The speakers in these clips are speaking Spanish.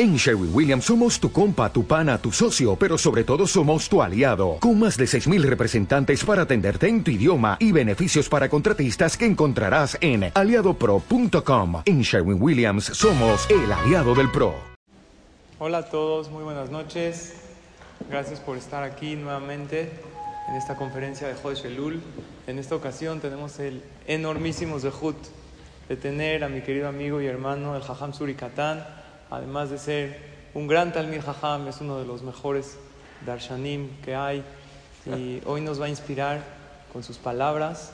En Sherwin Williams somos tu compa, tu pana, tu socio, pero sobre todo somos tu aliado, con más de 6.000 representantes para atenderte en tu idioma y beneficios para contratistas que encontrarás en aliadopro.com. En Sherwin Williams somos el aliado del PRO. Hola a todos, muy buenas noches. Gracias por estar aquí nuevamente en esta conferencia de Jodesh Elul. En esta ocasión tenemos el enormísimo zehut de tener a mi querido amigo y hermano, el Jajam Surikatán además de ser un gran Talmir Jajam, es uno de los mejores darshanim que hay y hoy nos va a inspirar con sus palabras.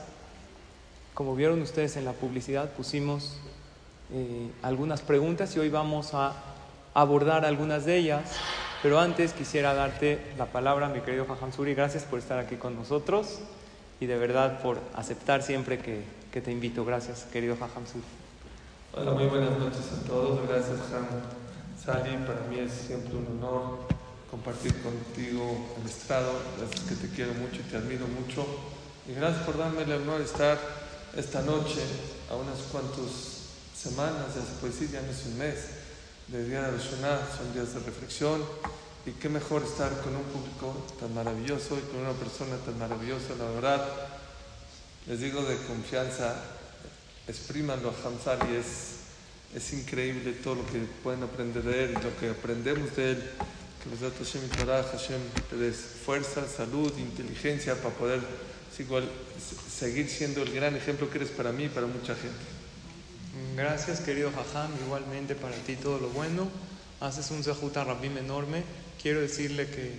Como vieron ustedes en la publicidad, pusimos eh, algunas preguntas y hoy vamos a abordar algunas de ellas. Pero antes quisiera darte la palabra, mi querido Jajam Suri. Gracias por estar aquí con nosotros y de verdad por aceptar siempre que, que te invito. Gracias, querido Jajam Suri. Hola, muy buenas noches a todos. Gracias, Han Sali. Para mí es siempre un honor compartir contigo el estrado. Gracias que te quiero mucho y te admiro mucho. Y gracias por darme el honor de estar esta noche, a unas cuantas semanas, decir, ya no es un mes, de Día de Shonah, son días de reflexión. Y qué mejor estar con un público tan maravilloso y con una persona tan maravillosa, la verdad. Les digo de confianza, exprímanlo a Hamzal y es, es increíble todo lo que pueden aprender de él y lo que aprendemos de él. Que los datos Hashem y Hashem te des fuerza, salud, inteligencia para poder igual, seguir siendo el gran ejemplo que eres para mí y para mucha gente. Gracias, querido Jajam. Igualmente para ti todo lo bueno. Haces un Zahuta Rabim enorme. Quiero decirle que,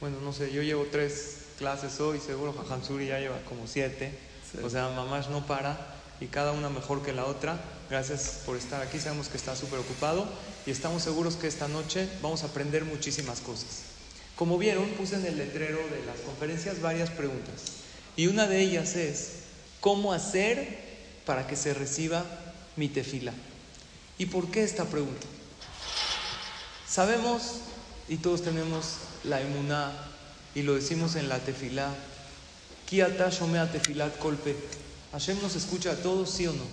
bueno, no sé, yo llevo tres clases hoy, seguro Jajam Suri ya lleva como siete. O sea, mamás no para y cada una mejor que la otra. Gracias por estar aquí, sabemos que está súper ocupado y estamos seguros que esta noche vamos a aprender muchísimas cosas. Como vieron, puse en el letrero de las conferencias varias preguntas y una de ellas es, ¿cómo hacer para que se reciba mi tefila? ¿Y por qué esta pregunta? Sabemos y todos tenemos la emuná y lo decimos en la tefila, Kiata shomea tefilat kolpe Hashem nos escucha a todos, sí o no.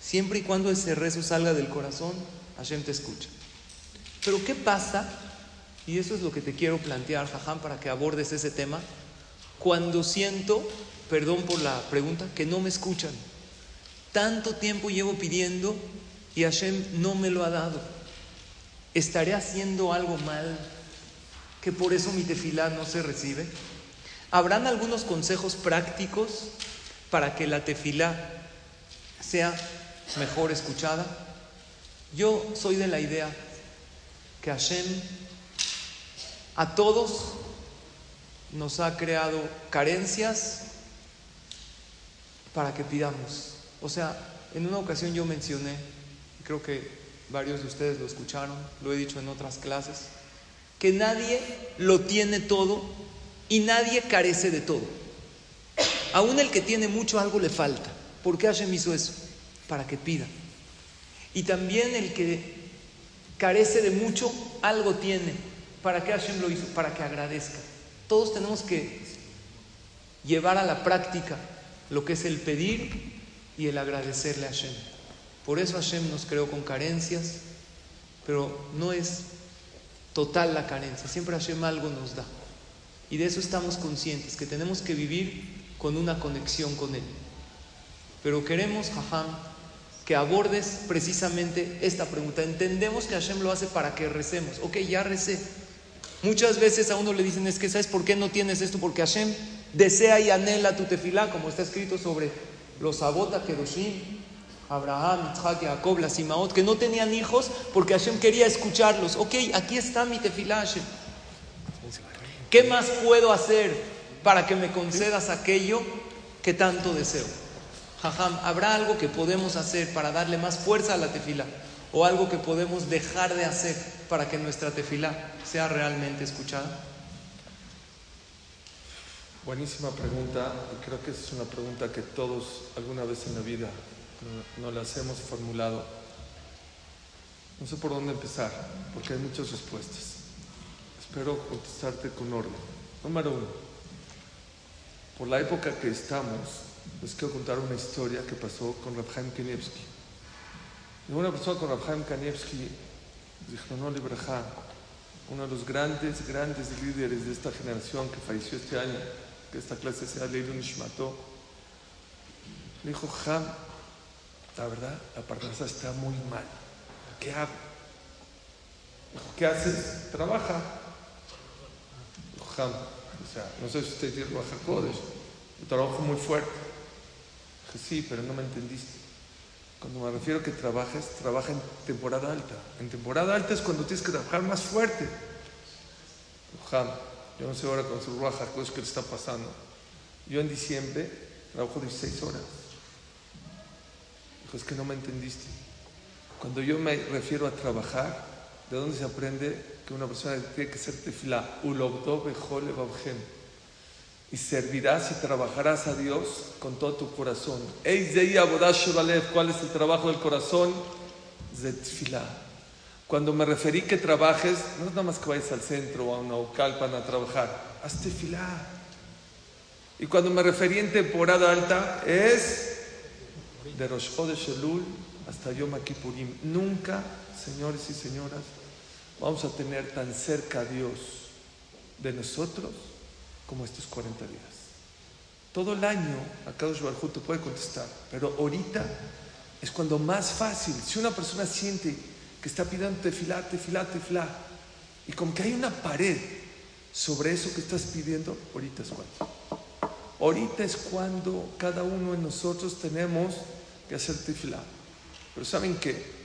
Siempre y cuando ese rezo salga del corazón, Hashem te escucha. Pero ¿qué pasa? Y eso es lo que te quiero plantear, Jajam, para que abordes ese tema. Cuando siento, perdón por la pregunta, que no me escuchan. Tanto tiempo llevo pidiendo y Hashem no me lo ha dado. ¿Estaré haciendo algo mal que por eso mi tefilá no se recibe? ¿Habrán algunos consejos prácticos para que la tefilá sea mejor escuchada? Yo soy de la idea que Hashem a todos nos ha creado carencias para que pidamos. O sea, en una ocasión yo mencioné, creo que varios de ustedes lo escucharon, lo he dicho en otras clases, que nadie lo tiene todo y nadie carece de todo. Aún el que tiene mucho algo le falta. ¿Por qué Hashem hizo eso? Para que pida. Y también el que carece de mucho, algo tiene. ¿Para qué Hashem lo hizo? Para que agradezca. Todos tenemos que llevar a la práctica lo que es el pedir y el agradecerle a Hashem. Por eso Hashem nos creó con carencias, pero no es total la carencia. Siempre Hashem algo nos da. Y de eso estamos conscientes, que tenemos que vivir con una conexión con Él. Pero queremos, Jajam, que abordes precisamente esta pregunta. Entendemos que Hashem lo hace para que recemos. Ok, ya recé. Muchas veces a uno le dicen, es que ¿sabes por qué no tienes esto? Porque Hashem desea y anhela tu tefilá, como está escrito sobre los Abota Kedoshim, Abraham, Isaac, Jacob, la Simaot, que no tenían hijos porque Hashem quería escucharlos. Ok, aquí está mi tefilá, Hashem. ¿Qué más puedo hacer? Para que me concedas aquello que tanto deseo. Jajam, ¿habrá algo que podemos hacer para darle más fuerza a la tefila? ¿O algo que podemos dejar de hacer para que nuestra tefila sea realmente escuchada? Buenísima pregunta y creo que es una pregunta que todos alguna vez en la vida nos las hemos formulado. No sé por dónde empezar, porque hay muchas respuestas. Espero contestarte con orden. Número uno, por la época que estamos, les quiero contar una historia que pasó con Rabhaim Kanievski. Una persona con Rabhaim Kanievski Dijo, no, Libraja, uno de los grandes, grandes líderes de esta generación que falleció este año, que esta clase sea Leilun Nishmato, dijo, Ham, la verdad, la parnasa está muy mal. ¿Qué hago? Dijo, ¿qué haces? Trabaja. Dijo, Ham, o sea, no sé si usted tiene trabaja Kodesh, yo trabajo muy fuerte. Dije, sí, pero no me entendiste. Cuando me refiero a que trabajes, trabaja en temporada alta. En temporada alta es cuando tienes que trabajar más fuerte. Ham, yo no sé ahora con su Ruach es que le está pasando. Yo en diciembre trabajo 16 horas. Dijo, es que no me entendiste. Cuando yo me refiero a trabajar, ¿de dónde se aprende que una persona tiene que ser tefilá? Y servirás y trabajarás a Dios con todo tu corazón. ¿Cuál es el trabajo del corazón? Zetfilá. Cuando me referí que trabajes, no es nada más que vayas al centro o a una para a trabajar. Haz tefilá. Y cuando me referí en temporada alta, es de Rosh Chodesh Elul hasta Yom Kippurim. Nunca, señores y señoras, vamos a tener tan cerca a Dios de nosotros como estos 40 días. Todo el año, acá Barjú te puede contestar, pero ahorita es cuando más fácil. Si una persona siente que está pidiendo tefilá, tefilá, tefilá, y como que hay una pared sobre eso que estás pidiendo, ahorita es cuando. Ahorita es cuando cada uno de nosotros tenemos que hacer tefilá. Pero ¿saben qué?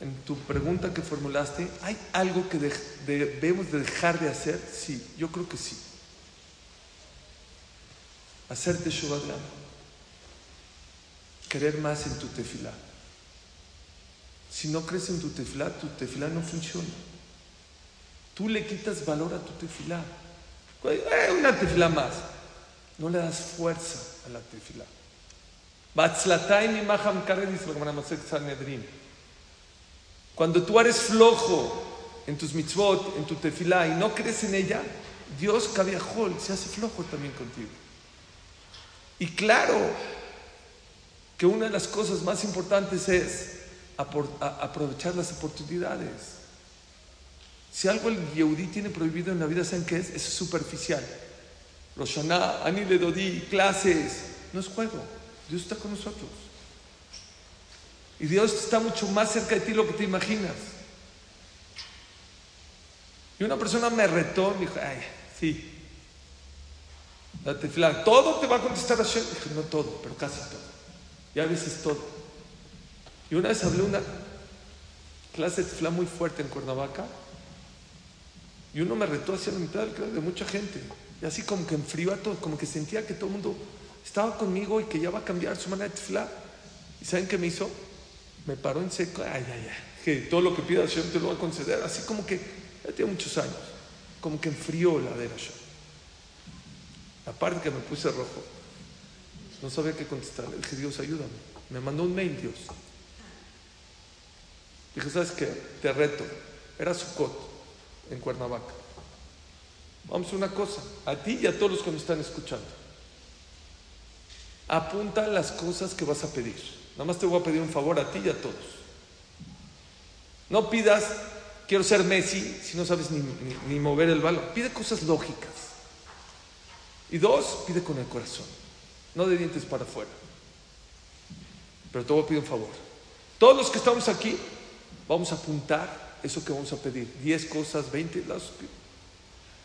En tu pregunta que formulaste, ¿hay algo que debemos de dejar de hacer? Sí, yo creo que sí. Hacerte Shubadlam. Querer más en tu tefilá. Si no crees en tu tefilá, tu tefilá no funciona. Tú le quitas valor a tu tefilá. Eh, una tefilá más. No le das fuerza a la tefilá. Cuando tú eres flojo en tus mitzvot, en tu tefilá, y no crees en ella, Dios, se hace flojo también contigo. Y claro que una de las cosas más importantes es aprovechar las oportunidades. Si algo el Yehudí tiene prohibido en la vida, ¿saben qué es? Es superficial. Roshaná, Ani le clases. No es juego. Dios está con nosotros. Y Dios está mucho más cerca de ti de lo que te imaginas. Y una persona me retó, me dijo, ay, sí. Date flan. Todo te va a contestar Dije, no todo, pero casi todo. Y a veces todo. Y una vez hablé una clase de flan muy fuerte en Cuernavaca. Y uno me retó hacia la mitad de mucha gente. Y así como que enfrió a todo, como que sentía que todo el mundo estaba conmigo y que ya va a cambiar su manera de tefilá. ¿Y saben qué me hizo? Me paró en seco. Ay, ay, ay. Que todo lo que pida Hashem te lo va a conceder. Así como que ya tiene muchos años. Como que enfrió la de Hashem. Aparte que me puse rojo. No sabía qué contestar. Le dije, Dios, ayúdame. Me mandó un mail, Dios. Dije, ¿sabes qué? Te reto. Era Sukkot en Cuernavaca. Vamos a una cosa, a ti y a todos los que me están escuchando. Apunta las cosas que vas a pedir. Nada más te voy a pedir un favor a ti y a todos. No pidas, quiero ser Messi, si no sabes ni, mover el balón. Pide cosas lógicas. Y dos, pide con el corazón, no de dientes para afuera. Pero te voy a pedir un favor. Todos los que estamos aquí, vamos a apuntar eso que vamos a pedir. Diez cosas, veinte, las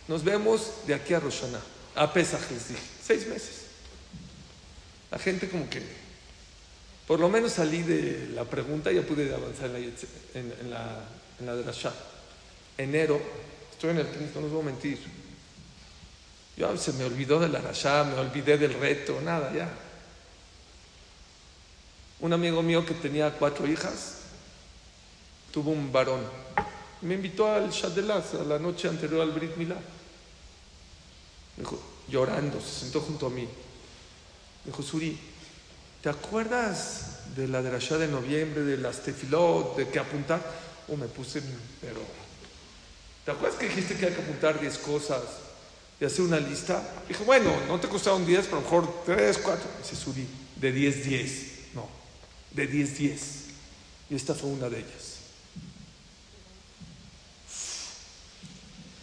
nos vemos de aquí a Roshaná, a Pesaj, seis meses. La gente como que, por lo menos salí de la pregunta, ya pude avanzar en la, en, la, en la de la Shah. Enero, estoy en el no os voy a mentir. Yo se me olvidó de la Rasha, me olvidé del reto, nada, ya. Un amigo mío que tenía cuatro hijas, tuvo un varón. Me invitó al Shadelas a la noche anterior al Brit Milá dijo, llorando, se sentó junto a mí. dijo, Suri, ¿te acuerdas de la derashá de noviembre, de las tefilot, de que apuntar? Oh, me puse, pero. ¿Te acuerdas que dijiste que hay que apuntar 10 cosas y hacer una lista? Dijo, bueno, no te costaron 10, pero a lo mejor 3, 4. Dice Suri, de 10, 10. No, de 10, 10. Y esta fue una de ellas.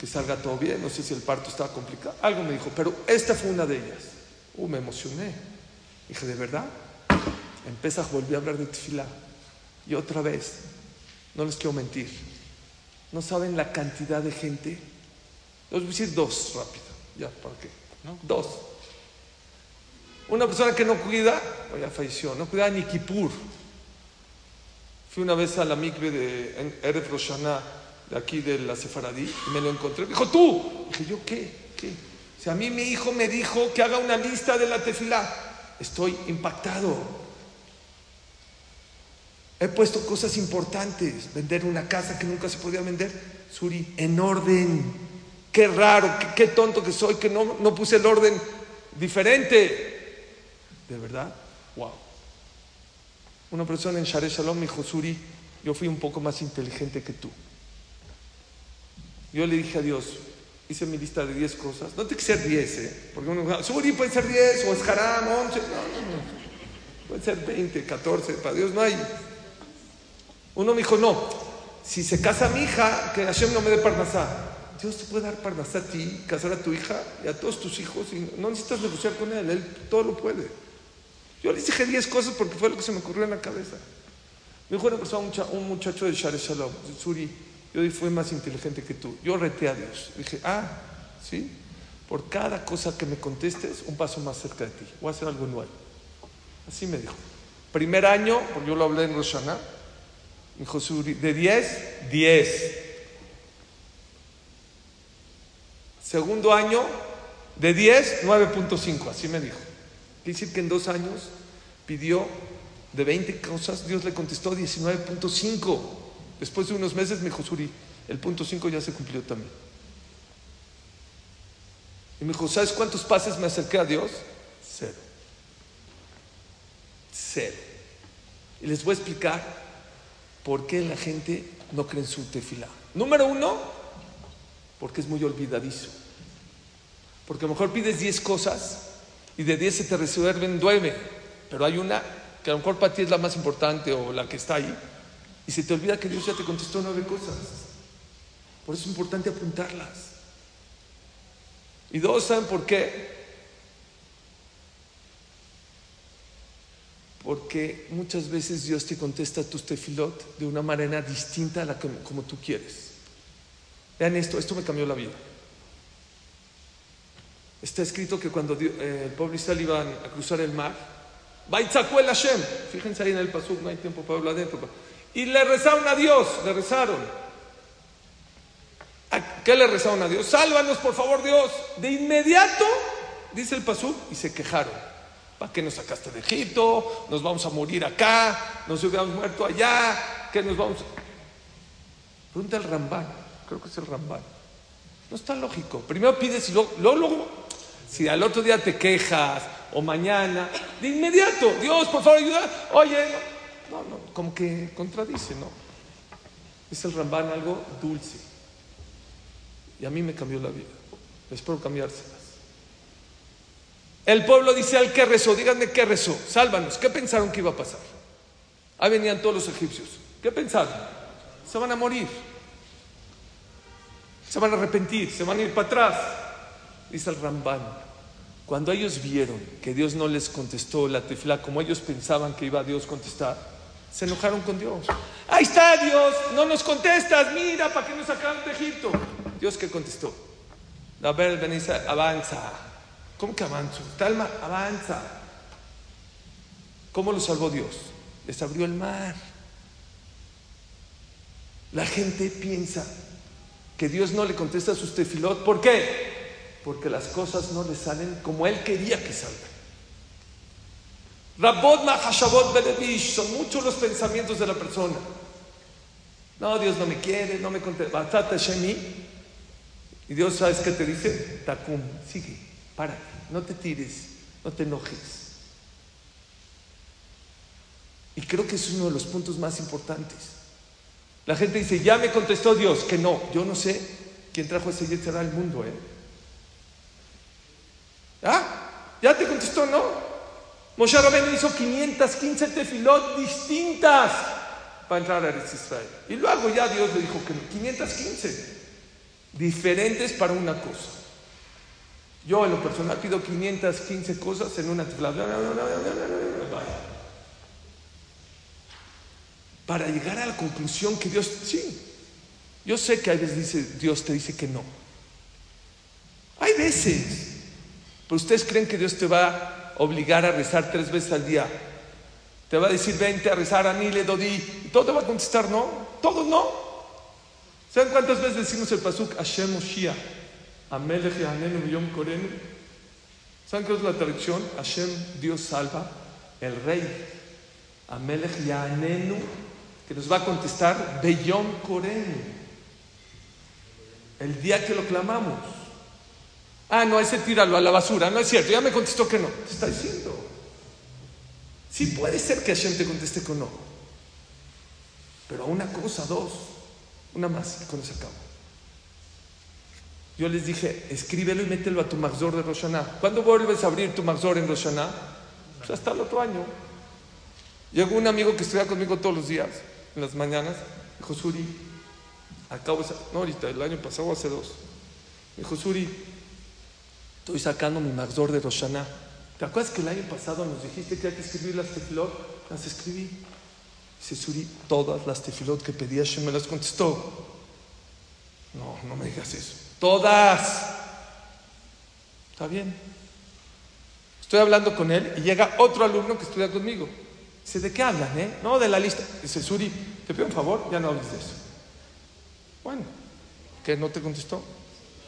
que salga todo bien, no sé si el parto estaba complicado, algo me dijo, pero esta fue una de ellas. Uh, me emocioné. Dije, ¿de verdad? Empieza, volví a hablar de tefilá. Y otra vez, no les quiero mentir, no saben la cantidad de gente. Les voy a decir dos rápido, ya, ¿para qué? Dos. Una persona que no cuida, o ya falleció, no cuida ni Kippur. Fui una vez a la mikve de Erev Roshana, de aquí de la Sefaradí, y me lo encontré. Me dijo, tú. Dije, ¿yo qué? ¿Qué? Si a mí mi hijo me dijo que haga una lista de la tefilá, estoy impactado. He puesto cosas importantes, vender una casa que nunca se podía vender, Suri, en orden. Qué raro, qué, tonto que soy, que no, no puse el orden diferente. ¿De verdad? Wow. Una persona en Share Shalom me dijo, Suri, yo fui un poco más inteligente que tú. Yo le dije a Dios, hice mi lista de 10 cosas. No tiene que ser 10, ¿eh? Porque uno Suri puede ser 10, o es Haram, 11. No, no, no. Puede ser 20, 14. Para Dios no hay. Uno me dijo, no. Si se casa mi hija, que Hashem no me dé parnasá. Dios te puede dar parnasá a ti, casar a tu hija y a todos tus hijos. Y no necesitas negociar con él. Él todo lo puede. Yo les dije 10 cosas porque fue lo que se me ocurrió en la cabeza. Me dijo una persona, un muchacho de Share Shalom, Suri, yo fui más inteligente que tú. Yo reté a Dios. Dije, ah, sí, por cada cosa que me contestes, un paso más cerca de ti. Voy a hacer algo nuevo. Así me dijo. Primer año, porque yo lo hablé en Roshana, me dijo Suri, de 10, 10. Segundo año, de 10, 9.5, así me dijo. Quiere decir que en dos años pidió de 20 cosas, Dios le contestó 19.5. Después de unos meses me dijo, Suri, el punto 5 ya se cumplió también. Y me dijo, ¿sabes cuántos pases me acerqué a Dios? Cero. Cero. Y les voy a explicar por qué la gente no cree en su tefila. Número uno, porque es muy olvidadizo. Porque a lo mejor pides 10 cosas y de 10 se te resuelven 9, pero hay una que a lo mejor para ti es la más importante o la que está ahí, y se te olvida que Dios ya te contestó nueve cosas. Por eso es importante apuntarlas. Y dos, ¿saben por qué? Porque muchas veces Dios te contesta tus tefilot de una manera distinta a la que, como tú quieres. Vean esto, esto me cambió la vida. Está escrito que cuando eh, el pueblo Israel iba a cruzar el mar, el Hashem, fíjense ahí en el pasuk, no hay tiempo para hablar adentro. Y le rezaron a Dios, le rezaron. ¿A qué le rezaron a Dios? Sálvanos, por favor, Dios. De inmediato, dice el pasuk, y se quejaron. ¿Para qué nos sacaste de Egipto? Nos vamos a morir acá, nos hubiéramos muerto allá, ¿qué nos vamos. Pregunta el Rambán, creo que es el Rambán. No está lógico. Primero pides y luego, si al otro día te quejas o mañana, de inmediato, Dios, por favor, ayuda. Oye, no, no, como que contradice, ¿no? Es el Rambán algo dulce. Y a mí me cambió la vida. Espero cambiárselas. El pueblo dice al que rezó, díganme qué rezó, sálvanos. ¿Qué pensaron que iba a pasar? Ahí venían todos los egipcios. ¿Qué pensaron? Se van a morir. Se van a arrepentir, se van a ir para atrás. Dice el Rambán. Cuando ellos vieron que Dios no les contestó la tefla como ellos pensaban que iba a Dios contestar, se enojaron con Dios. Ahí está Dios, no nos contestas, mira, ¿para qué nos sacaron de Egipto? Dios que contestó. A ver, Benisa, avanza. ¿Cómo que avanzo? Talma, avanza. ¿Cómo lo salvó Dios? Les abrió el mar. La gente piensa que Dios no le contesta a sus tefilot. ¿Por qué? porque las cosas no le salen como él quería que salgan. Rabot Mahashabot Benevish, son muchos los pensamientos de la persona. No, Dios no me quiere, no me contesta. Shemi. Y Dios, ¿sabes qué te dice? Takum, sigue, párate, no te tires, no te enojes. Y creo que es uno de los puntos más importantes. La gente dice, ya me contestó Dios, que no, yo no sé quién trajo ese yetzera al mundo, ¿eh? ¿Ah? Ya te contestó, ¿no? Moshe Rabbeinu hizo 515 tefilot distintas para entrar a Israel. Y luego ya Dios le dijo que 515. diferentes para una cosa. Yo en lo personal pido 515 cosas en una tefilá. Para llegar a la conclusión que Dios, sí, yo sé que a veces dice, Dios te dice que no. Hay veces, pero ustedes creen que Dios te va a obligar a rezar tres veces al día. Te va a decir, vente a rezar a Nile, Dodi, todo te va a contestar no. Todo no. ¿Saben cuántas veces decimos el pasuk Hashem Moshiach? Amelech Yahanenu Yom Korenu. ¿Saben qué es la traducción? Hashem, Dios salva, el rey. Amelech Yahanenu, que nos va a contestar Beyom Korenu. El día que lo clamamos. Ah, no, ese tíralo a la basura. No es cierto, ya me contestó que no. Te está diciendo. Sí puede ser que Hashem te conteste con no. Pero una cosa, dos. Una más y con eso acabo. Yo les dije, escríbelo y mételo a tu Maxor de Roshaná. ¿Cuándo vuelves a abrir tu Maxor en Roshaná? Pues hasta el otro año. Llegó un amigo que estudia conmigo todos los días, en las mañanas. Dijo, Suri, acabo. No, ahorita, el año pasado, hace dos. Dijo, Suri, estoy sacando mi Maxor de Roshaná. ¿Te acuerdas que el año pasado nos dijiste que hay que escribir las tefilot? Las escribí. Dice Suri, todas las tefilot que pedía Hashem me las contestó. No, no me digas eso. Todas. Está bien. Estoy hablando con él y llega otro alumno que estudia conmigo. Dice, ¿de qué hablan, eh? No, de la lista. Dice, Suri, te pido un favor, ya no hables de eso. Bueno, ¿qué no te contestó?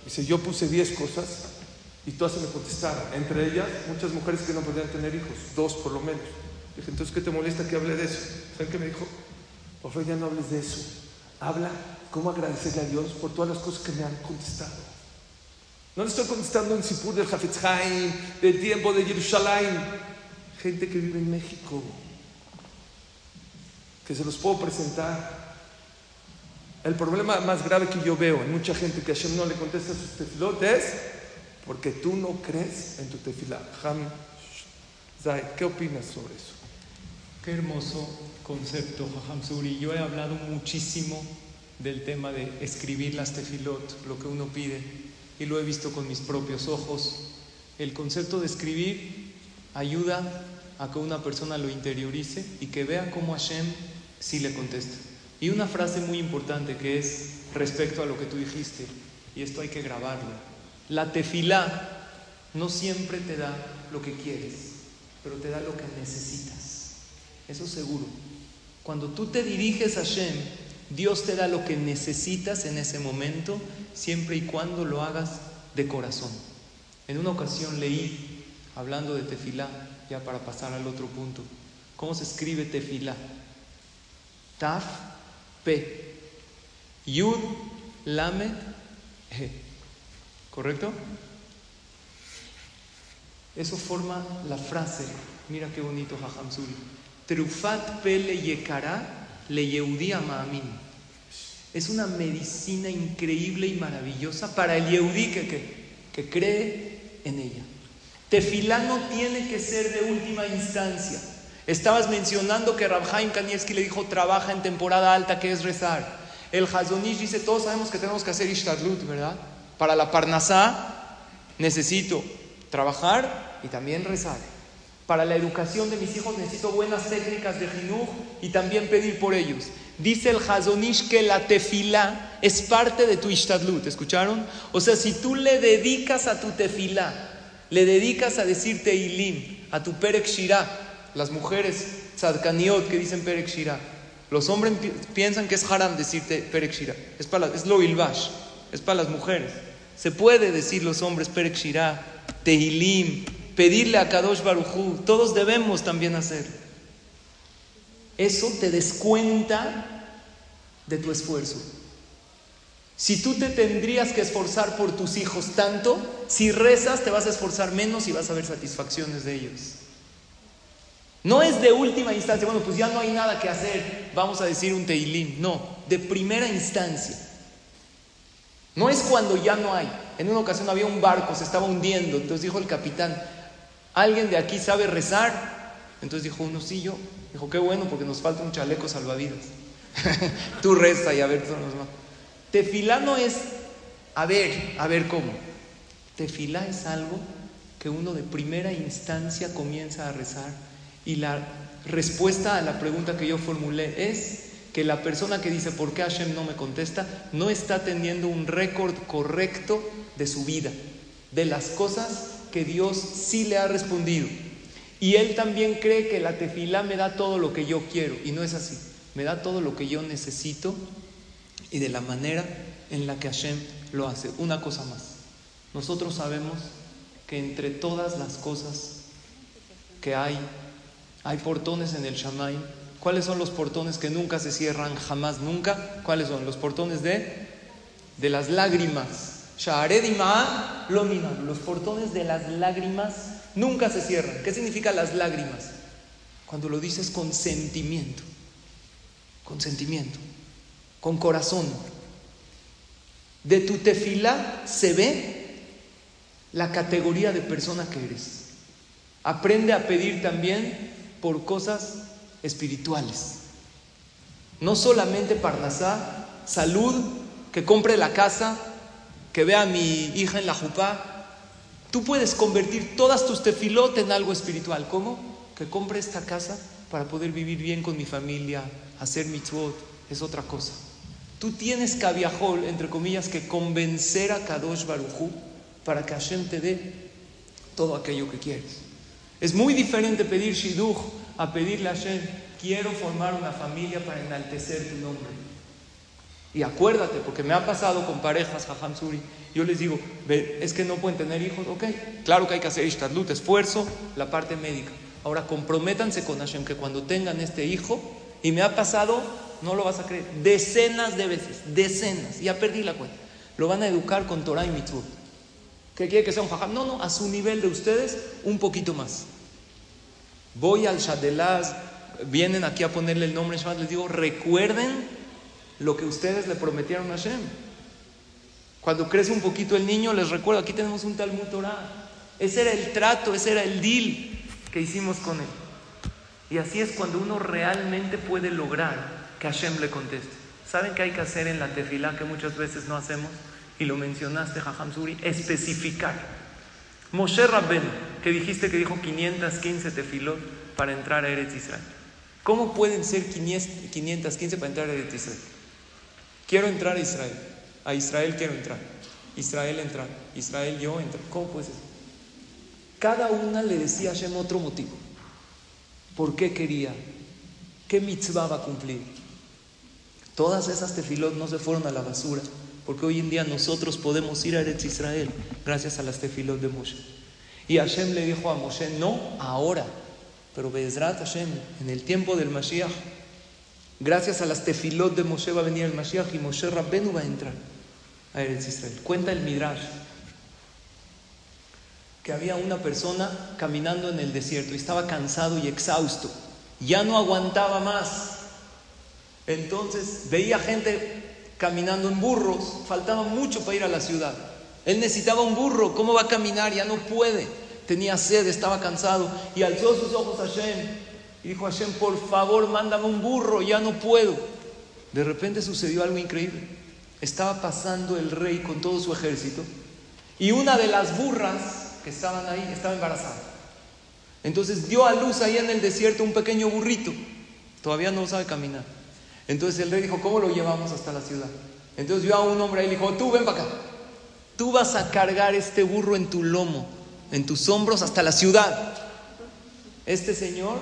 Dice, yo puse 10 cosas y todas se me contestaron. Entre ellas, muchas mujeres que no podían tener hijos, dos por lo menos. Dije, entonces, ¿qué te molesta que hable de eso? ¿Saben qué me dijo? Por favor, ya no hables de eso. Habla cómo agradecerle a Dios por todas las cosas que me han contestado. No le estoy contestando en Sipur del Hafetz del tiempo de Jerusalén. Gente que vive en México, que se los puedo presentar. El problema más grave que yo veo en mucha gente que Hashem no le contesta sus tefilot es porque tú no crees en tu tefilá. Ham ¿qué opinas sobre eso? Qué hermoso concepto, Jajam Suri. Yo he hablado muchísimo del tema de escribir las tefilot, lo que uno pide, y lo he visto con mis propios ojos. El concepto de escribir ayuda a que una persona lo interiorice y que vea cómo Hashem sí le contesta. Y una frase muy importante que es respecto a lo que tú dijiste, y esto hay que grabarlo. La tefilá no siempre te da lo que quieres, pero te da lo que necesitas. Eso seguro. Cuando tú te diriges a Hashem, Dios te da lo que necesitas en ese momento, siempre y cuando lo hagas de corazón. En una ocasión leí, hablando de tefilá, ya para pasar al otro punto, cómo se escribe tefilá. Taf, P. Yud, Lamed, He. ¿Correcto? Eso forma la frase. Mira qué bonito, Jajam. Trufat pele yekara le yehudi ma'amin. Es una medicina increíble y maravillosa para el yehudí que, que, que cree en ella. Tefilá no tiene que ser de última instancia. Estabas mencionando que Rabhaim Kanievski le dijo trabaja en temporada alta, que es rezar. El Hazonish dice, todos sabemos que tenemos que hacer Ishtadlut, ¿verdad? Para la Parnasá necesito trabajar y también rezar. Para la educación de mis hijos necesito buenas técnicas de jinuj y también pedir por ellos. Dice el Hazonish que la tefilá es parte de tu Ishtadlut, ¿escucharon? O sea, si tú le dedicas a tu tefilá, le dedicas a decirte Ilim, a tu Perek las mujeres tzadkaniot que dicen Perek Shirah, los hombres pi piensan que es haram decirte Perek Shirah, es, para, es lo ilbash, es para las mujeres. Se puede decir los hombres Perek Shirah, Tehilim, pedirle a Kadosh Barujú, todos debemos también hacer. Eso te descuenta de tu esfuerzo. Si tú te tendrías que esforzar por tus hijos tanto, si rezas te vas a esforzar menos y vas a ver satisfacciones de ellos. No es de última instancia, bueno, pues ya no hay nada que hacer, vamos a decir un teilín. No, de primera instancia. No es cuando ya no hay. En una ocasión había un barco, se estaba hundiendo, entonces dijo el capitán, ¿alguien de aquí sabe rezar? Entonces dijo uno, sí, yo. Dijo, qué bueno, porque nos falta un chaleco salvavidas. Tú reza y a ver, todos nos va. Tefilá no es A ver, a ver cómo. Tefilá es algo que uno de primera instancia comienza a rezar y la respuesta a la pregunta que yo formulé es que la persona que dice ¿por qué Hashem no me contesta? no está teniendo un récord correcto de su vida, de las cosas que Dios sí le ha respondido. Y él también cree que la tefilá me da todo lo que yo quiero y no es así. Me da todo lo que yo necesito y de la manera en la que Hashem lo hace. Una cosa más. Nosotros sabemos que entre todas las cosas que hay, hay portones en el Shamay. ¿Cuáles son los portones que nunca se cierran, jamás, nunca? ¿Cuáles son? Los portones de, de las lágrimas. Los portones de las lágrimas nunca se cierran. ¿Qué significa las lágrimas? Cuando lo dices con sentimiento, con sentimiento, con corazón. De tu tefila se ve la categoría de persona que eres. Aprende a pedir también por cosas espirituales. No solamente parnasá, salud, que compre la casa, que vea a mi hija en la jupá. Tú puedes convertir todas tus tefilot en algo espiritual. ¿Cómo? Que compre esta casa para poder vivir bien con mi familia, hacer mitzvot, es otra cosa. Tú tienes cabiajol, entre comillas, que convencer a Kadosh Barujú para que Hashem te dé todo aquello que quieres. Es muy diferente pedir Shidduch a pedirle a Hashem, quiero formar una familia para enaltecer tu nombre. Y acuérdate, porque me ha pasado con parejas, Jajam Suri, yo les digo, es que no pueden tener hijos, ok, claro que hay que hacer ishtadlut, esfuerzo, la parte médica. Ahora comprométanse con Hashem que cuando tengan este hijo, y me ha pasado, no lo vas a creer, decenas de veces, decenas, ya perdí la cuenta, lo van a educar con Torah y Mitzvot. ¿Qué quiere que sea un jajam? No, no, a su nivel de ustedes, un poquito más. Voy al Shadelaz, vienen aquí a ponerle el nombre les digo, recuerden lo que ustedes le prometieron a Hashem. Cuando crece un poquito el niño, les recuerdo, aquí tenemos un Talmud Torah. Ese era el trato, ese era el deal que hicimos con él. Y así es cuando uno realmente puede lograr que Hashem le conteste. ¿Saben qué hay que hacer en la tefilá que muchas veces no hacemos? y lo mencionaste, Jajam Suri, especificar. Moshe Rabben, que dijiste que dijo 515 tefilot para entrar a Eretz Israel. ¿Cómo pueden ser 515 para entrar a Eretz Israel? Quiero entrar a Israel. A Israel quiero entrar. Israel entrar. Israel yo entrar. ¿Cómo puede ser? Cada una le decía a Hashem otro motivo. ¿Por qué quería? ¿Qué mitzvah va a cumplir? Todas esas tefilot no se fueron a la basura porque hoy en día nosotros podemos ir a Eretz Israel gracias a las tefilot de Moshe. Y Hashem le dijo a Moshe, no ahora, pero Bezrat Hashem, en el tiempo del Mashiach, gracias a las tefilot de Moshe va a venir el Mashiach y Moshe Rabbenu va a entrar a Eretz Israel. Cuenta el Midrash que había una persona caminando en el desierto y estaba cansado y exhausto, ya no aguantaba más. Entonces veía gente caminando en burros, faltaba mucho para ir a la ciudad. Él necesitaba un burro, ¿cómo va a caminar? Ya no puede. Tenía sed, estaba cansado y alzó sus ojos a Hashem y dijo, Hashem, por favor, mándame un burro, ya no puedo. De repente sucedió algo increíble. Estaba pasando el rey con todo su ejército y una de las burras que estaban ahí estaba embarazada. Entonces dio a luz ahí en el desierto un pequeño burrito. Todavía no sabe caminar. Entonces el rey dijo, ¿cómo lo llevamos hasta la ciudad? Entonces vio a un hombre y dijo, tú ven para acá. Tú vas a cargar este burro en tu lomo, en tus hombros hasta la ciudad. Este señor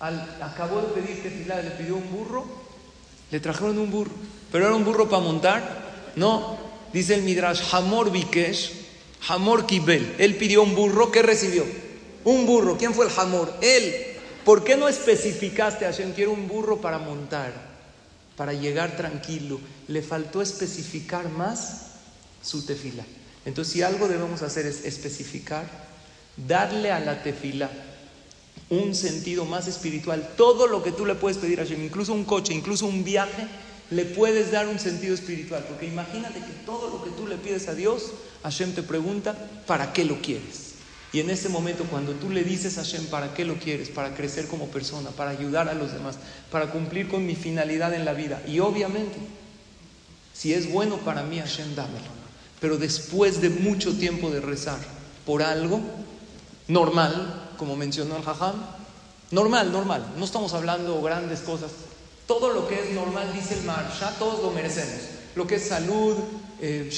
al, acabó de pedirte fila, le pidió un burro, le trajeron un burro, pero era un burro para montar. No, dice el Midrash, Hamor Bikesh, Hamor Kibel. Él pidió un burro, ¿qué recibió? Un burro. ¿Quién fue el Hamor? Él. ¿Por qué no especificaste Hashem, quiero un burro para montar? para llegar tranquilo. Le faltó especificar más su tefila. Entonces, si algo debemos hacer es especificar, darle a la tefila un sentido más espiritual. Todo lo que tú le puedes pedir a Hashem, incluso un coche, incluso un viaje, le puedes dar un sentido espiritual. Porque imagínate que todo lo que tú le pides a Dios, Hashem te pregunta, ¿para qué lo quieres? Y en ese momento, cuando tú le dices a Hashem, ¿para qué lo quieres? Para crecer como persona, para ayudar a los demás, para cumplir con mi finalidad en la vida. Y obviamente, si es bueno para mí, Hashem, dámelo. Pero después de mucho tiempo de rezar por algo normal, como mencionó el Jajam, normal, normal, no estamos hablando grandes cosas. Todo lo que es normal, dice el Marsha, todos lo merecemos. Lo que es salud, eh,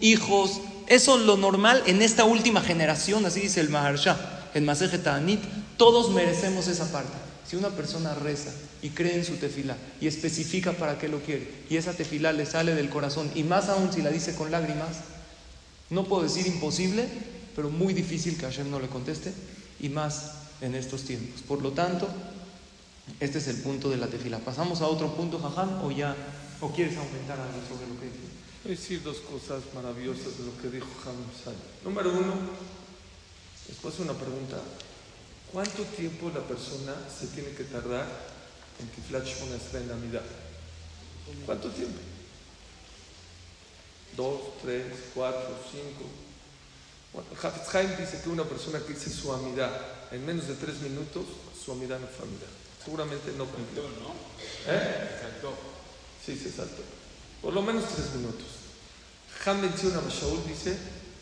hijos, eso es lo normal en esta última generación, así dice el Maharsha, en Maseje Ta'anit, todos merecemos esa parte. Si una persona reza y cree en su tefila y especifica para qué lo quiere y esa tefila le sale del corazón y más aún si la dice con lágrimas, no puedo decir imposible, pero muy difícil que Hashem no le conteste y más en estos tiempos. Por lo tanto, este es el punto de la tefila. ¿Pasamos a otro punto, Jajam, o ya, o quieres aumentar algo sobre lo que dice? Voy a decir dos cosas maravillosas de lo que dijo Hamza. Número uno, después una pregunta. ¿Cuánto tiempo la persona se tiene que tardar en que Flash en Navidad? ¿Cuánto tiempo? ¿Dos, tres, cuatro, cinco? Bueno, Haim dice que una persona que dice su amidad en menos de tres minutos, su amidad no fue amidad. Seguramente no cumplió. ¿no? ¿Eh? Saltó. Sí, se saltó. Por lo menos tres minutos. Han menciona a Shaul, dice,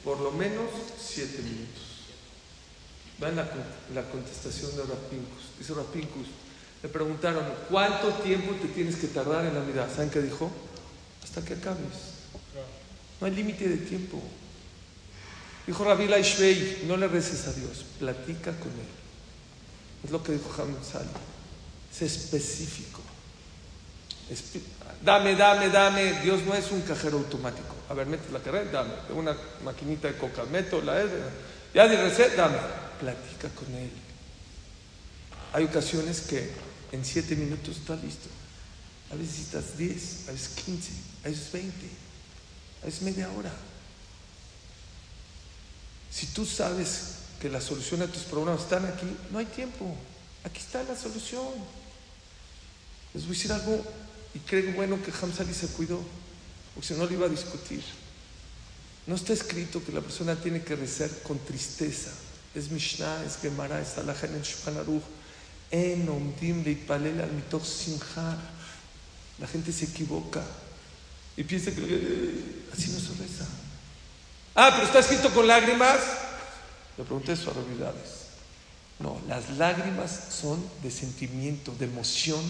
por lo menos siete minutos. Vean la, la contestación de Rapincus. Dice Rapincus, le preguntaron, ¿cuánto tiempo te tienes que tardar en la vida? ¿Saben qué dijo? Hasta que acabes. No hay límite de tiempo. Dijo Rabbi Laishvei, no le reces a Dios, platica con Él. Es lo que dijo Hamid Sali. Sé específico. Dame, dame, dame. Dios no es un cajero automático. A ver, mete la carrera, dame. Una maquinita de coca, meto la Ya di receta, dame. Platica con Él. Hay ocasiones que en siete minutos está listo. A veces necesitas diez, a veces quince, a veces veinte, a veces media hora. Si tú sabes que la solución a tus problemas están aquí, no hay tiempo. Aquí está la solución. Les voy a decir algo y creo bueno que Hamzali se cuidó, porque si no le iba a discutir. No está escrito que la persona tiene que rezar con tristeza. Es Mishnah, es Gemara, es Alajá en el Shulchan. En omdim leipalel al mitoch simcha. La gente se equivoca y piensa que eh, así no se reza. Ah, pero está escrito con lágrimas. Le pregunté eso a realidades. No, las lágrimas son de sentimiento, de emoción,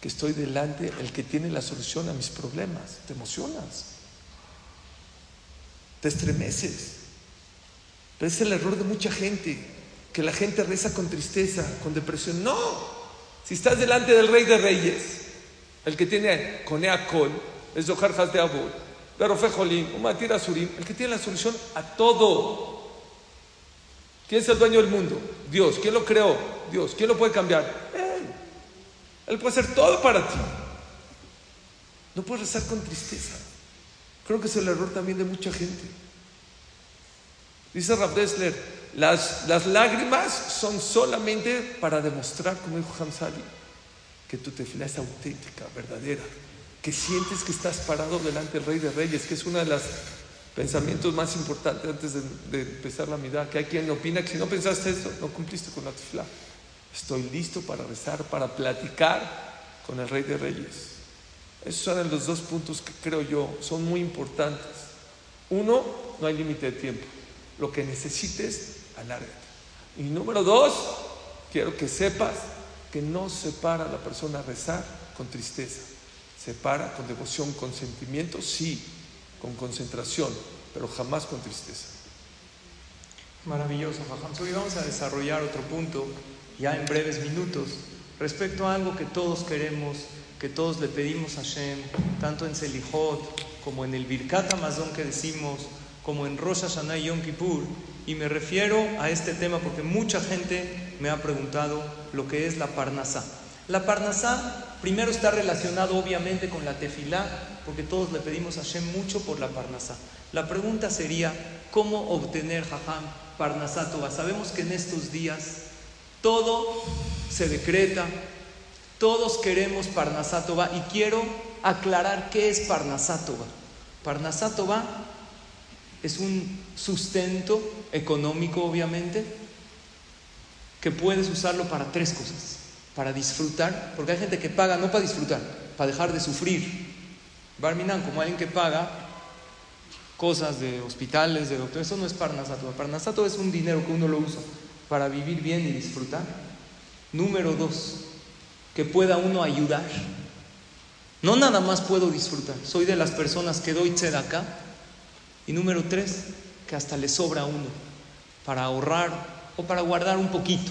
que estoy delante, el que tiene la solución a mis problemas. Te emocionas. Te estremeces. Es el error de mucha gente, que la gente reza con tristeza, con depresión. No, si estás delante del rey de reyes, el que tiene Coneacol, es Zohar de Abud, pero Fejolim, Umatir Surim, el que tiene la solución a todo. ¿Quién es el dueño del mundo? Dios. ¿Quién lo creó? Dios. ¿Quién lo puede cambiar? Él. Él puede hacer todo para ti. No puedes rezar con tristeza. Creo que es el error también de mucha gente. Dice Rav Dessler, las, lágrimas son solamente para demostrar, como dijo Hamzali, que tu tefila es auténtica, verdadera que sientes que estás parado delante del Rey de Reyes, que es uno de los pensamientos más importantes antes de, empezar la mitad, que hay quien opina que si no pensaste eso, no cumpliste con la tifla. Estoy listo para rezar, para platicar con el Rey de Reyes. Esos son los dos puntos que creo yo son muy importantes. Uno, no hay límite de tiempo. Lo que necesites, alárgate. Y número dos, quiero que sepas que no se para la persona a rezar con tristeza se para con devoción, con sentimiento, sí, con concentración, pero jamás con tristeza. Maravilloso, Hoy vamos a desarrollar otro punto ya en breves minutos respecto a algo que todos queremos, que todos le pedimos a Hashem, tanto en Selijot como en el Birkat Amazon que decimos, como en Rosh Hashanah y Yom Kippur. Y me refiero a este tema porque mucha gente me ha preguntado lo que es la Parnasá. La Parnasá Primero está relacionado obviamente con la tefilá, porque todos le pedimos a Hashem mucho por la parnasá. La pregunta sería, ¿cómo obtener jajam parnasátova? Sabemos que en estos días todo se decreta, todos queremos parnasátova y quiero aclarar qué es parnasátova. Parnasátova es un sustento económico, obviamente, que puedes usarlo para tres cosas para disfrutar, porque hay gente que paga no para disfrutar, para dejar de sufrir. Barminan, como alguien que paga, cosas de hospitales, de doctores. Eso no es Parnasato. Parnasato es un dinero que uno lo usa para vivir bien y disfrutar. Número dos, que pueda uno ayudar. No nada más puedo disfrutar. Soy de las personas que doy acá. Y número tres, que hasta le sobra uno para ahorrar o para guardar un poquito.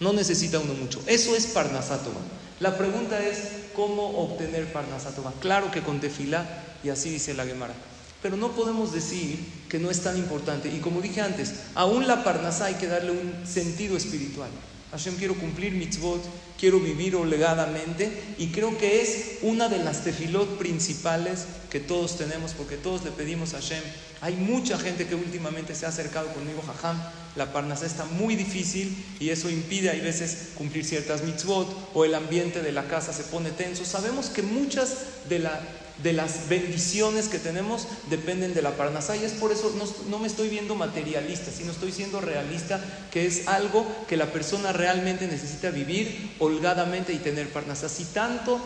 No necesita uno mucho. Eso es Parnasatova. La pregunta es, ¿cómo obtener Parnasatova? Claro que con tefilá, y así dice la Gemara. Pero no podemos decir que no es tan importante. Y como dije antes, aún la Parnasá hay que darle un sentido espiritual. Hashem, quiero cumplir mitzvot, quiero vivir olegadamente y creo que es una de las tefilot principales que todos tenemos porque todos le pedimos a Hashem. Hay mucha gente que últimamente se ha acercado conmigo, jajam, la parnasá está muy difícil y eso impide a veces cumplir ciertas mitzvot o el ambiente de la casa se pone tenso. Sabemos que muchas de la de las bendiciones que tenemos dependen de la Parnasá y es por eso no, me estoy viendo materialista, sino estoy siendo realista, que es algo que la persona realmente necesita vivir holgadamente y tener Parnasá. Si tanto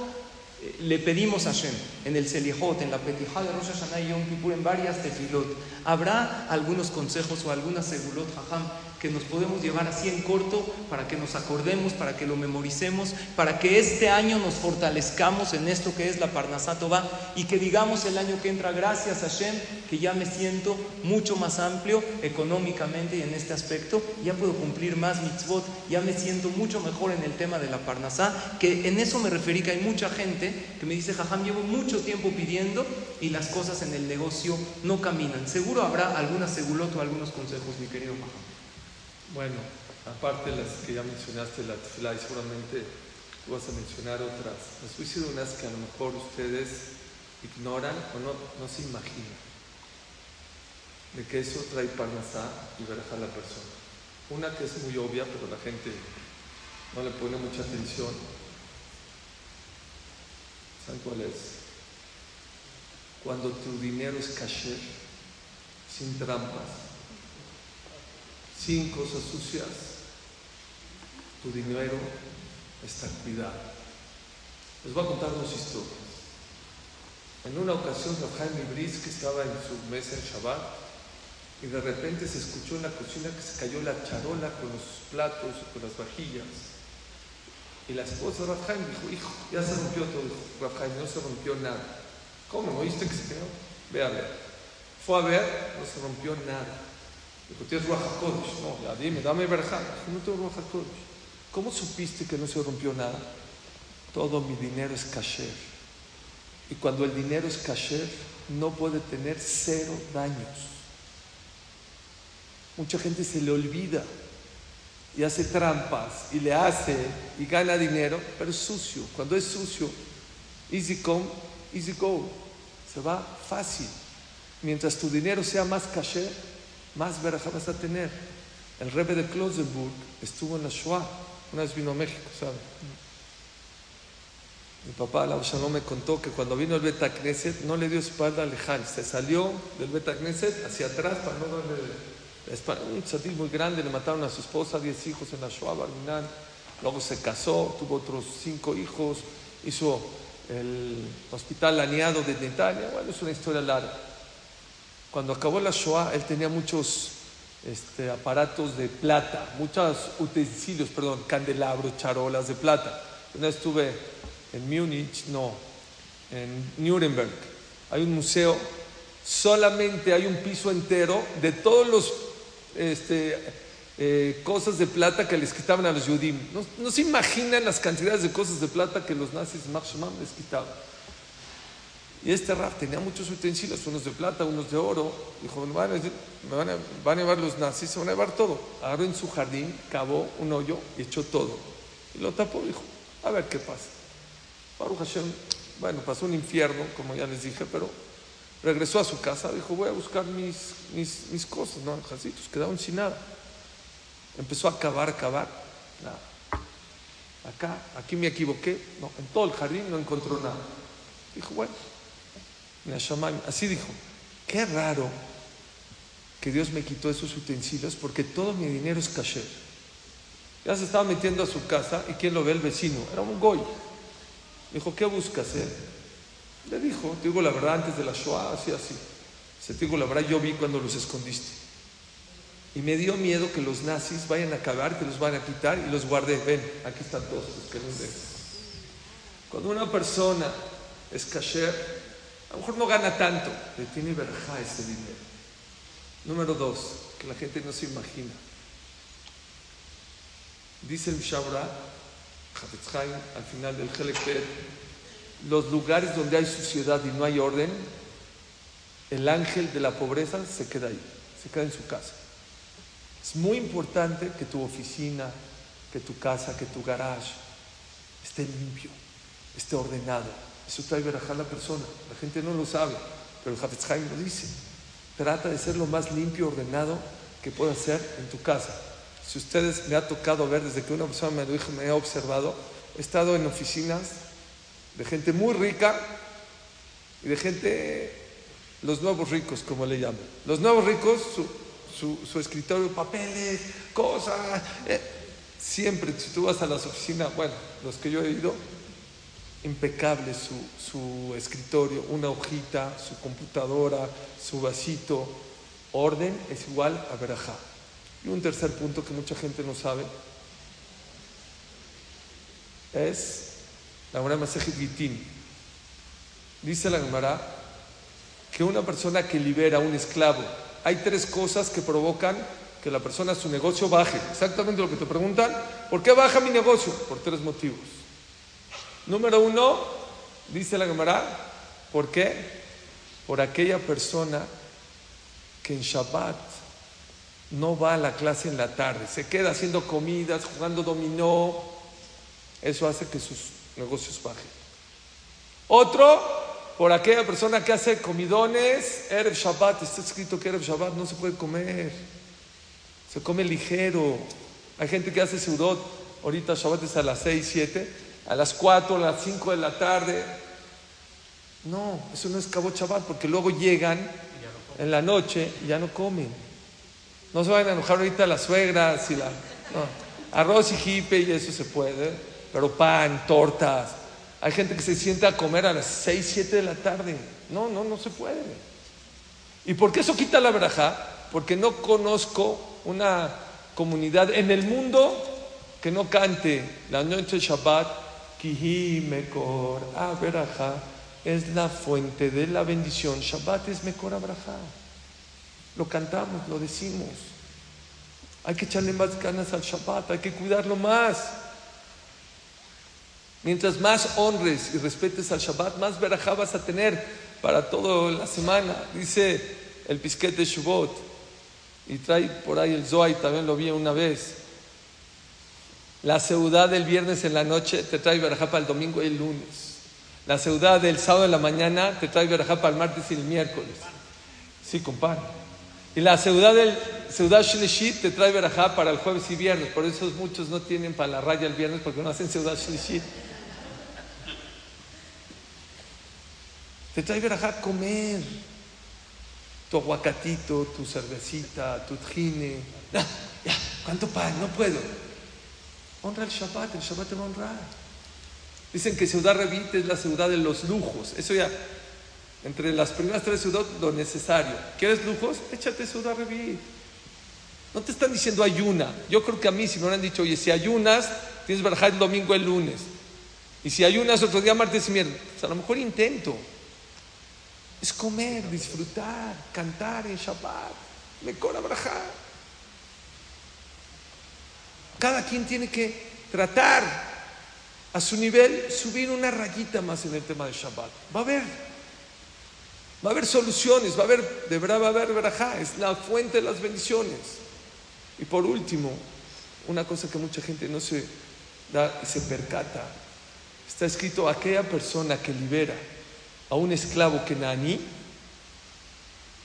eh, le pedimos a Hashem en el Selihot, en la Petijá de Rosh Hashanah y Yom Kippur, en varias tefilot, habrá algunos consejos o algunas segulot, jajam, que nos podemos llevar así en corto para que nos acordemos, para que lo memoricemos, para que este año nos fortalezcamos en esto que es la Parnasatova y que digamos el año que entra, gracias a Shem, que ya me siento mucho más amplio económicamente y en este aspecto, ya puedo cumplir más mitzvot, ya me siento mucho mejor en el tema de la Parnasá, que en eso me referí que hay mucha gente que me dice, jajam, llevo mucho tiempo pidiendo y las cosas en el negocio no caminan. Seguro habrá alguna segulot o algunos consejos, mi querido jajam. Bueno, aparte de las que ya mencionaste, la tefilá, seguramente tú vas a mencionar otras. A decir unas que a lo mejor ustedes ignoran o no, no se imaginan. De que eso trae parnasá y verja a la persona. Una que es muy obvia, pero la gente no le pone mucha atención. ¿Saben cuál es? Cuando tu dinero es caché, sin trampas, sin cosas sucias, tu dinero está cuidado. Les voy a contar dos historias. En una ocasión, Jaime Briz, que estaba en su mesa en Shabbat, y de repente se escuchó en la cocina que se cayó la charola con los platos, con las vajillas. Y la esposa de Rafael dijo, hijo, ya se rompió todo. Rafael, no se rompió nada. ¿Cómo? ¿No oíste que se quedó? Ve a ver. Fue a ver, no se rompió nada. Dijo, ¿tienes Ruach No, ya dime, dame verja. No tengo Ruach ¿Cómo supiste que no se rompió nada? Todo mi dinero es kasher. Y cuando el dinero es kasher, no puede tener cero daños. Mucha gente se le olvida y hace trampas y le hace y gana dinero, pero es sucio. Cuando es sucio, easy come, easy go. Se va fácil. Mientras tu dinero sea más kasher, más verajá vas a tener. El rebe de Klosenburg estuvo en la Shoah, una vez vino a México, ¿sabe? Mi papá, la no me contó que cuando vino el Beta Knesset no le dio espalda al Lejal, se salió del Beta Knesset hacia atrás para no darle la. Un chatil muy grande, le mataron a su esposa, diez hijos en la Shoah, Barminan. Luego se casó, tuvo otros cinco hijos, hizo el hospital laneado desde Italia. Bueno, es una historia larga. Cuando acabó la Shoah, él tenía muchos este, aparatos de plata, muchos utensilios, perdón, candelabros, charolas de plata. Una vez estuve en Múnich, no, en Nuremberg. Hay un museo, solamente hay un piso entero de todos los este, eh, cosas de plata que les quitaban a los judíos. No, se imaginan las cantidades de cosas de plata que los nazis les quitaban. Y este Raf tenía muchos utensilios, unos de plata, unos de oro. Dijo, me van a, llevar los nazis, se van a llevar todo. Agarró en su jardín, cavó un hoyo y echó todo. Y lo tapó, dijo, a ver qué pasa. Baruch Hashem, bueno, pasó un infierno, como ya les dije, pero regresó a su casa, dijo, voy a buscar mis, mis, cosas, ¿no? Jacitos, quedaron sin nada. Empezó a cavar, cavar. Nada. Acá, aquí me equivoqué. No, en todo el jardín no encontró nada. Dijo, bueno, Así dijo, qué raro que Dios me quitó esos utensilios porque todo mi dinero es kasher. Ya se estaba metiendo a su casa y ¿quién lo ve? El vecino. Era un goy. Dijo, ¿qué buscas? Eh? Le dijo, digo la verdad, antes de la Shoah, así, así. Se te digo la verdad, yo vi cuando los escondiste. Y me dio miedo que los nazis vayan a acabar, que los van a quitar y los guardé. Ven, aquí están todos los que los Cuando una persona es kasher, a lo mejor no gana tanto, pero tiene verja ese dinero. Número dos, que la gente no se imagina. Dice el Mishabra, al final del Helekter, los lugares donde hay suciedad y no hay orden, el ángel de la pobreza se queda ahí, se queda en su casa. Es muy importante que tu oficina, que tu casa, que tu garage esté limpio, esté ordenado. Eso trae verajá a la persona. La gente no lo sabe, pero el Hafez lo dice. Trata de ser lo más limpio, ordenado que pueda ser en tu casa. Si ustedes me ha tocado ver desde que una persona me lo dijo, me ha observado, he estado en oficinas de gente muy rica y de gente, los nuevos ricos, como le llaman. Los nuevos ricos, su, escritorio, papeles, cosas. Eh, siempre, si tú vas a las oficinas, bueno, los que yo he ido, impecable su, su escritorio, una hojita, su computadora, su vasito. Orden es igual a verajá. Y un tercer punto que mucha gente no sabe es la Gemara Masejet Gitín. Dice la Gemara que una persona que libera a un esclavo, hay tres cosas que provocan que la persona su negocio baje. Exactamente lo que te preguntan, ¿por qué baja mi negocio? Por tres motivos. Número uno, dice la Gemara, ¿por qué? Por aquella persona que en Shabbat no va a la clase en la tarde, se queda haciendo comidas, jugando dominó, eso hace que sus negocios bajen. Otro, por aquella persona que hace comidones, Erev Shabbat, está escrito que Erev Shabbat no se puede comer, se come ligero. Hay gente que hace seudot, ahorita Shabbat es a las 6, 7, a las 4, a las 5 de la tarde. No, eso no es Cabo Shabbat, porque luego llegan en la noche y ya no comen. No se vayan a enojar ahorita las suegras y la. Arroz y jipe y eso se puede, pero pan, tortas. Hay gente que se sienta a comer a las 6, 7 de la tarde. No, no, no se puede. ¿Y por qué eso quita la braja? Porque no conozco una comunidad en el mundo que no cante la noche de Shabbat, Kihi Mekor Abraja, es la fuente de la bendición. Shabbat es Mekor Abraja. Lo cantamos, lo decimos. Hay que echarle más ganas al Shabbat, hay que cuidarlo más. Mientras más honres y respetes al Shabbat, más verajá vas a tener para toda la semana. Dice el pisquete Shabbat. Y trae por ahí el Zohar, también lo vi una vez. La ciudad del viernes en la noche te trae verajá para el domingo y el lunes. La ciudad del sábado en la mañana te trae verajá para el martes y el miércoles. Sí, compadre. Y la ciudad del ciudad Shlishit te trae verajá para el jueves y viernes. Por eso muchos no tienen para la raya el viernes porque no hacen ciudad Shlishit. Te trae verajá comer tu aguacatito, tu cervecita, tu ya, ¿cuánto pan? No puedo. Honra el Shabbat, el Shabbat te va a honrar. Dicen que Ciudad Revite es la ciudad de los lujos. Eso ya, entre las primeras tres ciudades, lo necesario. ¿Quieres lujos? Échate Ciudad Revit. No te están diciendo ayuna. Yo creo que a mí, si me hubieran dicho, oye, si ayunas, tienes que el domingo, el lunes. Y si ayunas otro día, martes y miércoles, pues a lo mejor intento. Es comer, disfrutar, cantar en Shabbat, me brajar. Cada quien tiene que tratar a su nivel subir una rayita más en el tema de Shabbat. Va a haber, va a haber soluciones, va a haber, de haber verajá, es la fuente de las bendiciones. Y por último, una cosa que mucha gente no se da y se percata, está escrito aquella persona que libera a un esclavo que nani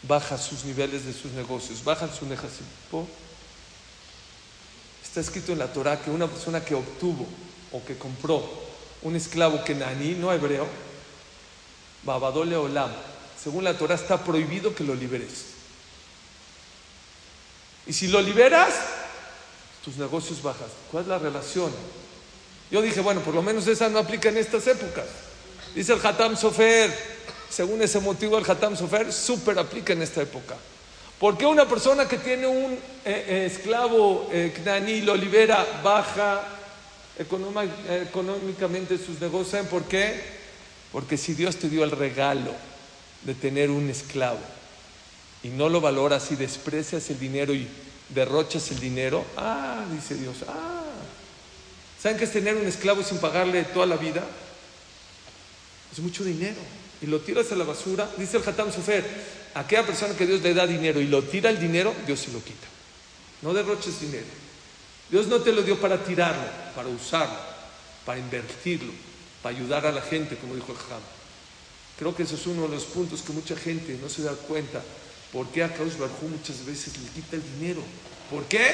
baja sus niveles de sus negocios, baja su nejasipo. Está escrito en la Torah que una persona que obtuvo o que compró un esclavo que nani, no hebreo, babadole olam, según la Torah está prohibido que lo liberes. Y si lo liberas, tus negocios bajan. ¿Cuál es la relación? Yo dije, bueno, por lo menos esa no aplica en estas épocas. Dice el Hatam Sofer, según ese motivo el Hatam Sofer súper aplica en esta época. Porque una persona que tiene un eh, eh, esclavo eh, lo libera, baja económicamente sus negocios. ¿Saben por qué? Porque si Dios te dio el regalo de tener un esclavo y no lo valoras y desprecias el dinero y derrochas el dinero, ah, dice Dios, ah, ¿saben qué es tener un esclavo sin pagarle toda la vida? Es mucho dinero. Y lo tiras a la basura, dice el Hatam Sofer, aquella persona que Dios le da dinero y lo tira el dinero, Dios se lo quita. No derroches dinero. Dios no te lo dio para tirarlo, para usarlo, para invertirlo, para ayudar a la gente, como dijo el Hatam. Creo que eso es uno de los puntos que mucha gente no se da cuenta. ¿Por qué a Kaush Barjú muchas veces le quita el dinero? ¿Por qué?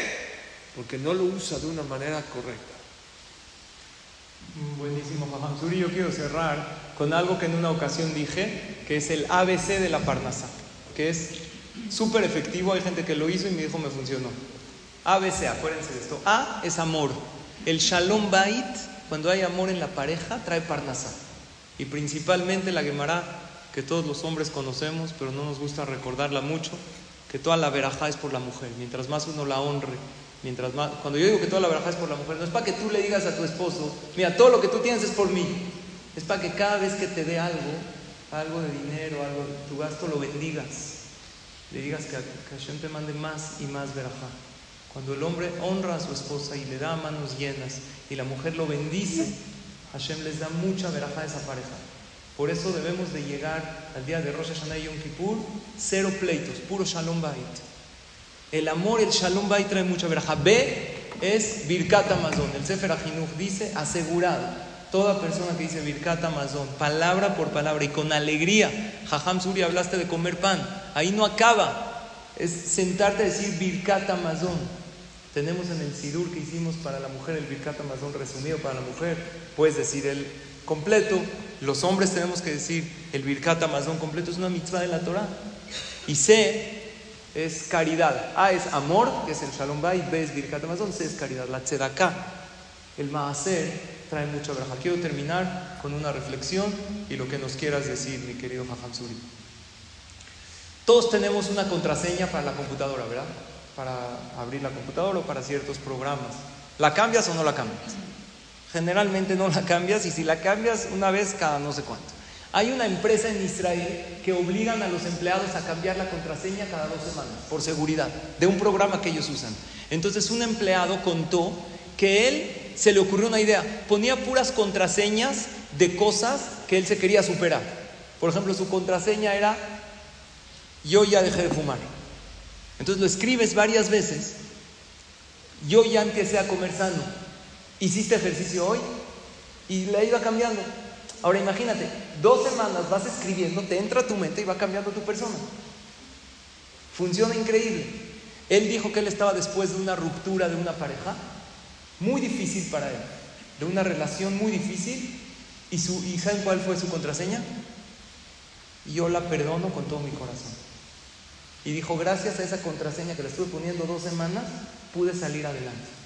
Porque no lo usa de una manera correcta. Buenísimo, Suri. Yo quiero cerrar con algo que en una ocasión dije, que es el ABC de la Parnasa, que es súper efectivo. Hay gente que lo hizo y me dijo me funcionó. ABC, acuérdense de esto. A es amor. El Shalom Bait, cuando hay amor en la pareja, trae Parnasa. Y principalmente la Gemara, que todos los hombres conocemos, pero no nos gusta recordarla mucho, que toda la verajá es por la mujer. Mientras más uno la honre, Mientras cuando yo digo que toda la verajá es por la mujer, no es para que tú le digas a tu esposo, mira, todo lo que tú tienes es por mí. Es para que cada vez que te dé algo, algo de dinero, algo de tu gasto, lo bendigas. Le digas que, que Hashem te mande más y más verajá. Cuando el hombre honra a su esposa y le da manos llenas y la mujer lo bendice, Hashem les da mucha verajá a esa pareja. Por eso debemos de llegar al día de Rosh Hashanah y Yom Kippur, cero pleitos, puro Shalom Bait. El amor, el shalom va y trae mucha veraja. B es Birkat Amazon. El Sefer Ajinuch dice asegurado. Toda persona que dice Birkat Amazon, palabra por palabra y con alegría. Jajam Suri, hablaste de comer pan. Ahí no acaba. Es sentarte a decir Birkat Amazon. Tenemos en el Sidur que hicimos para la mujer el Birkat Amazon resumido para la mujer. Puedes decir el completo. Los hombres tenemos que decir el Birkat Amazon completo. Es una mitzvah de la Torah. Y C es caridad. A es amor, que es el Shalom Bay, B es Birkat Amazon, C es caridad. La Tzedaká, el Maaser, trae mucha braja. Quiero terminar con una reflexión y lo que nos quieras decir, mi querido Jajam Suri. Todos tenemos una contraseña para la computadora, ¿verdad? Para abrir la computadora o para ciertos programas. ¿La cambias o no la cambias? Generalmente no la cambias y si la cambias una vez cada no sé cuánto. Hay una empresa en Israel que obligan a los empleados a cambiar la contraseña cada dos semanas, por seguridad, de un programa que ellos usan. Entonces un empleado contó que él se le ocurrió una idea, ponía puras contraseñas de cosas que él se quería superar. Por ejemplo, su contraseña era, yo ya dejé de fumar. Entonces lo escribes varias veces, yo ya empecé a comer sano, hiciste ejercicio hoy y le iba cambiando. Ahora imagínate, dos semanas vas escribiendo, te entra a tu mente y va cambiando tu persona. Funciona increíble. Él dijo que él estaba después de una ruptura de una pareja muy difícil para él, de una relación muy difícil. ¿Y, su, ¿y saben cuál fue su contraseña? Yo la perdono con todo mi corazón. Y dijo, gracias a esa contraseña que le estuve poniendo dos semanas, pude salir adelante.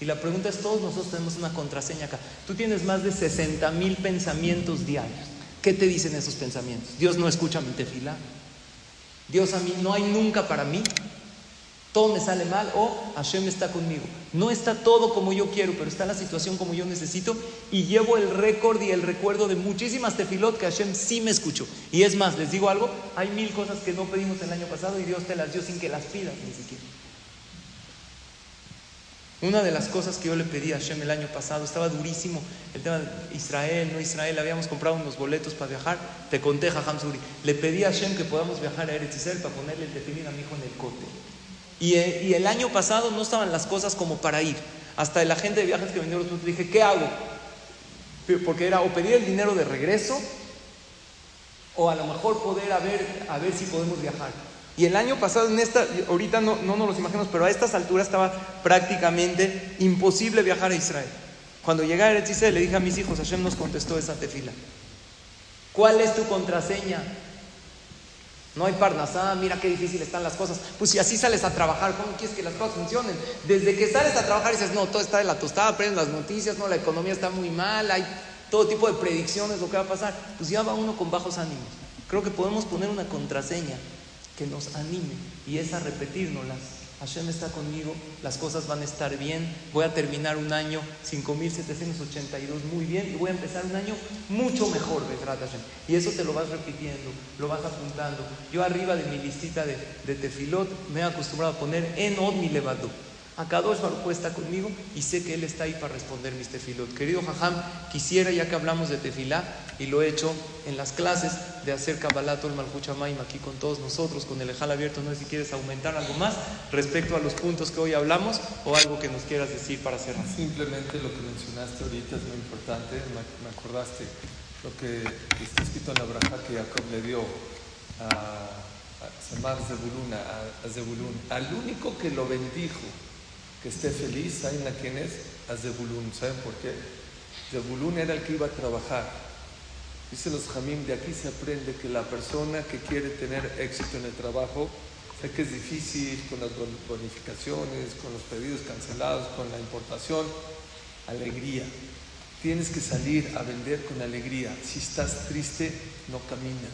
Y la pregunta es, todos nosotros tenemos una contraseña acá. Tú tienes más de 60 mil pensamientos diarios. ¿Qué te dicen esos pensamientos? Dios no escucha mi tefila. Dios a mí no hay nunca para mí. Todo me sale mal o Hashem está conmigo. No está todo como yo quiero, pero está la situación como yo necesito y llevo el récord y el recuerdo de muchísimas tefilot que Hashem sí me escuchó. Y es más, les digo algo, hay mil cosas que no pedimos el año pasado y Dios te las dio sin que las pidas ni siquiera. Una de las cosas que yo le pedí a Hashem el año pasado, estaba durísimo el tema de Israel, no Israel, habíamos comprado unos boletos para viajar, te conté Jajam Suri, le pedí a Hashem que podamos viajar a Eretz Israel para ponerle el tefilín a mi hijo en el cote. Y, eh, y, el año pasado no estaban las cosas como para ir. Hasta el agente de viajes que vendió los puntos dije, ¿qué hago? Porque era o pedir el dinero de regreso o a lo mejor poder a ver, a ver si podemos viajar. Y el año pasado, en esta, ahorita no, no nos los imaginamos, pero a estas alturas estaba prácticamente imposible viajar a Israel. Cuando llegué a Eretz le dije a mis hijos, Hashem nos contestó esa tefila. ¿Cuál es tu contraseña? No hay parnasá, mira qué difícil están las cosas. Pues si así sales a trabajar, ¿cómo quieres que las cosas funcionen? Desde que sales a trabajar dices, no, todo está de la tostada, aprendes las noticias, no, la economía está muy mal, hay todo tipo de predicciones, lo que va a pasar. Pues ya va uno con bajos ánimos. Creo que podemos poner una contraseña que nos anime y es a repetirnoslas. Hashem está conmigo, las cosas van a estar bien, voy a terminar un año 5782 muy bien y voy a empezar un año mucho mejor, Hashem. Y eso te lo vas repitiendo, lo vas apuntando. Yo arriba de mi listita de, tefilot me he acostumbrado a poner en od mi levado. Akadosh Baruj está conmigo y sé que Él está ahí para responder mis tefilot. Querido Jajam, quisiera, ya que hablamos de tefilá, y lo he hecho en las clases de hacer Kabbalat el Malhuchamaim aquí con todos nosotros, con el Ejal abierto, no sé si quieres aumentar algo más respecto a los puntos que hoy hablamos o algo que nos quieras decir para cerrar. Simplemente lo que mencionaste ahorita es muy importante, me acordaste lo que está escrito en la braja que Jacob le dio a, Samar Zebulun, a Zebulun, al único que lo bendijo que esté feliz, ¿saben a quién es? A Zebulun. ¿Saben por qué? Zebulun era el que iba a trabajar. Dice los Jamim, de aquí se aprende que la persona que quiere tener éxito en el trabajo, sé que es difícil con las bonificaciones, con los pedidos cancelados, con la importación, alegría. Tienes que salir a vender con alegría. Si estás triste, no camina.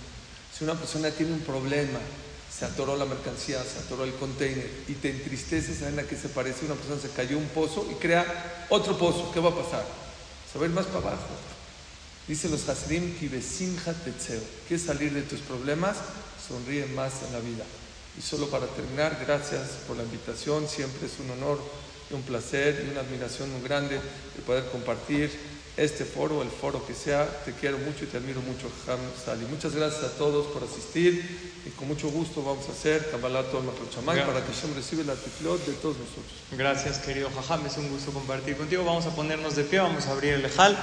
Si una persona tiene un problema, se atoró la mercancía, se atoró el container y te entristeces, ¿saben a qué se parece? Una persona se cayó un pozo y crea otro pozo. ¿Qué va a pasar? Se va a ir más para abajo. Dice los Hasidim, tetzeo. ¿Quieres salir de tus problemas? Sonríe más en la vida. Y solo para terminar, gracias por la invitación. Siempre es un honor y un placer y una admiración muy grande de poder compartir este foro, el foro que sea. Te quiero mucho y te admiro mucho, Ham Sali. Muchas gracias a todos por asistir y con mucho gusto vamos a hacer Kabbalah Tol Chamay para que Hashem reciba la tiflot de todos nosotros. Gracias, querido Jajam. Es un gusto compartir contigo. Vamos a ponernos de pie, vamos a abrir el lejal.